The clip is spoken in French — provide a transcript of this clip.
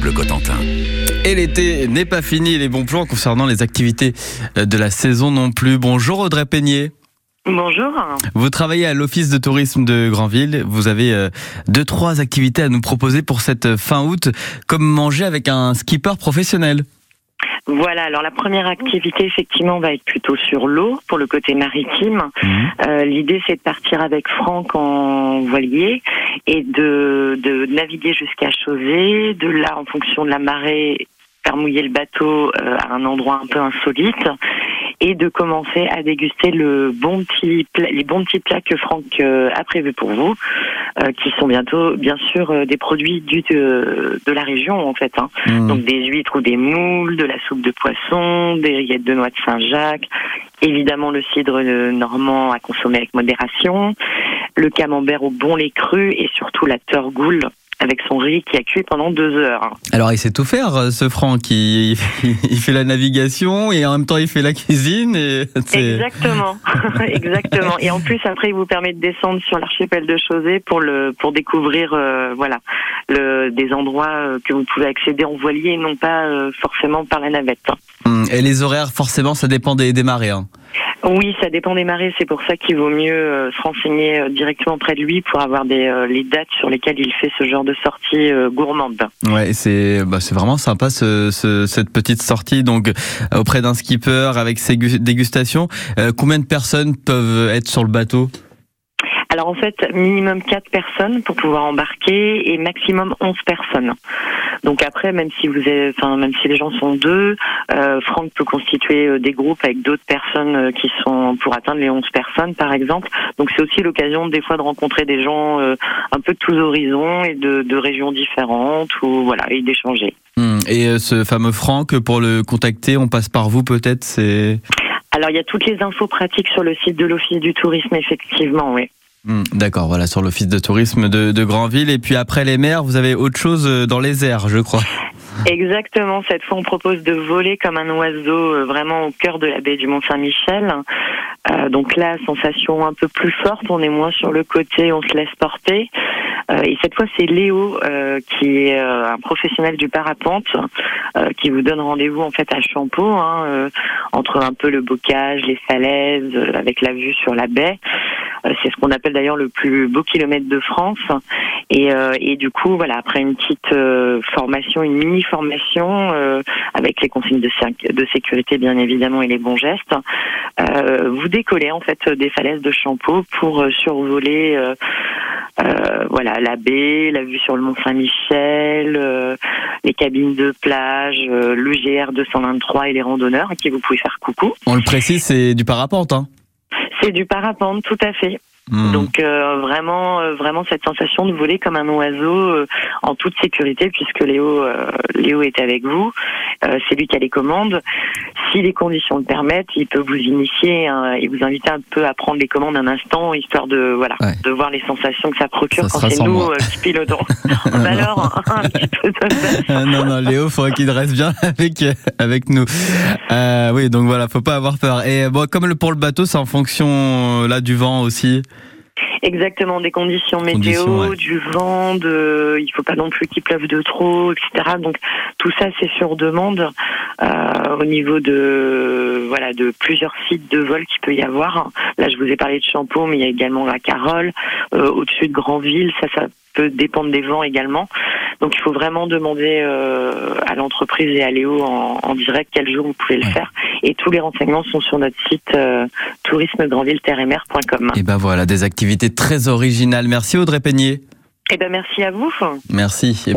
Bleu Cotentin. Et l'été n'est pas fini, les bons plans concernant les activités de la saison non plus. Bonjour Audrey Peignet. Bonjour. Vous travaillez à l'Office de tourisme de Granville. Vous avez euh, deux, trois activités à nous proposer pour cette fin août, comme manger avec un skipper professionnel. Voilà, alors la première activité effectivement va être plutôt sur l'eau pour le côté maritime. Mhm. Euh, L'idée c'est de partir avec Franck en voilier et de, de naviguer jusqu'à Chausey, de là en fonction de la marée faire mouiller le bateau euh, à un endroit un peu insolite et de commencer à déguster le bon petit les bons petits plats que Franck euh, a prévus pour vous, euh, qui sont bientôt bien sûr euh, des produits du, de, de la région en fait. Hein. Mhm. Donc des huîtres ou des moules, de la soupe de poisson, des rillettes de noix de Saint-Jacques, évidemment le cidre normand à consommer avec modération, le camembert au bon lait cru et surtout la turgoule avec son riz qui a cuit pendant deux heures. Alors il sait tout faire, euh, ce Franck. Il, il fait la navigation et en même temps il fait la cuisine. Et Exactement, exactement. Et en plus après il vous permet de descendre sur l'archipel de Chausey pour le pour découvrir euh, voilà le, des endroits euh, que vous pouvez accéder en voilier et non pas euh, forcément par la navette. Hum, Et les horaires, forcément, ça dépend des, des marées. hein. Oui, ça dépend des marées. C'est pour ça qu'il vaut mieux euh, se renseigner euh, directement près de lui pour avoir des, euh, les dates sur lesquelles il fait ce genre de sortie euh, gourmande. Ouais, c'est bah, c'est vraiment sympa ce, ce- cette petite sortie donc auprès d'un skipper avec ses gu- dégustations. Euh, combien de personnes peuvent être sur le bateau? Alors en fait, minimum 4 personnes pour pouvoir embarquer et maximum 11 personnes. Donc après, même si vous êtes, enfin même si les gens sont deux, euh, Franck peut constituer euh, des groupes avec d'autres personnes euh, qui sont pour atteindre les 11 personnes par exemple. Donc c'est aussi l'occasion des fois de rencontrer des gens euh, un peu de tous horizons et de, de régions différentes ou voilà et d'échanger. Hum, Et euh, ce fameux Franck, pour le contacter, on passe par vous peut-être. C'est Alors il y a toutes les infos pratiques sur le site de l'Office du tourisme effectivement, oui. Hum, d'accord, voilà sur l'office de tourisme de, de Granville. Et puis après les mers, vous avez autre chose euh, dans les airs, je crois. Exactement, cette fois on propose de voler comme un oiseau euh, vraiment au cœur de la baie du Mont-Saint-Michel. Euh, donc là, sensation un peu plus forte, on est moins sur le côté, on se laisse porter. Euh, et cette fois, c'est Léo euh, qui est euh, un professionnel du parapente euh, qui vous donne rendez-vous en fait à Champeau, hein, euh, entre un peu le bocage, les falaises, euh, avec la vue sur la baie. Euh, c'est ce qu'on appelle d'ailleurs le plus beau kilomètre de France. Et, euh, et du coup, voilà, après une petite euh, formation, une mini formation avec les consignes de, sé- de sécurité bien évidemment et les bons gestes, vous décollez en fait des falaises de Champeau pour survoler. euh, voilà la baie, la vue sur le Mont Saint-Michel, euh, les cabines de plage, euh, le GR 223 et les randonneurs à qui vous pouvez faire coucou. On le précise, c'est du parapente. Hein. C'est du parapente, tout à fait. Hum. Donc euh, vraiment, euh, vraiment cette sensation de voler comme un oiseau euh, en toute sécurité, puisque Léo, euh, Léo est avec vous. Euh, c'est lui qui a les commandes. Si les conditions le permettent, il peut vous initier hein, et vous inviter un peu à prendre les commandes un instant, histoire de voilà, Ouais. de voir les sensations que ça procure Ça quand c'est nous euh, qui pilotons. Alors, un petit peu de Ah, non, non, Léo, faudrait qu'il reste bien avec, avec nous. Euh, oui, donc voilà, faut pas avoir peur. Et bon, comme pour le bateau, c'est en fonction euh, là du vent aussi. Exactement, des conditions météo, Conditions, ouais. du vent, de, il faut pas non plus qu'il pleuve de trop, etc. Donc tout ça c'est sur demande euh, au niveau de voilà de plusieurs sites de vol qu'il peut y avoir. Là je vous ai parlé de Champeau, mais il y a également la Carole, euh, au-dessus de Grandville, ça ça peut dépendre des vents également. Donc il faut vraiment demander euh, à l'entreprise et à Léo en, en direct quel jour vous pouvez le Ouais. faire. Et tous les renseignements sont sur notre site euh, tourismegrandville-mer.com. Et ben voilà, des activités très originales. Merci Audrey Peignet. Eh ben merci à vous. Merci.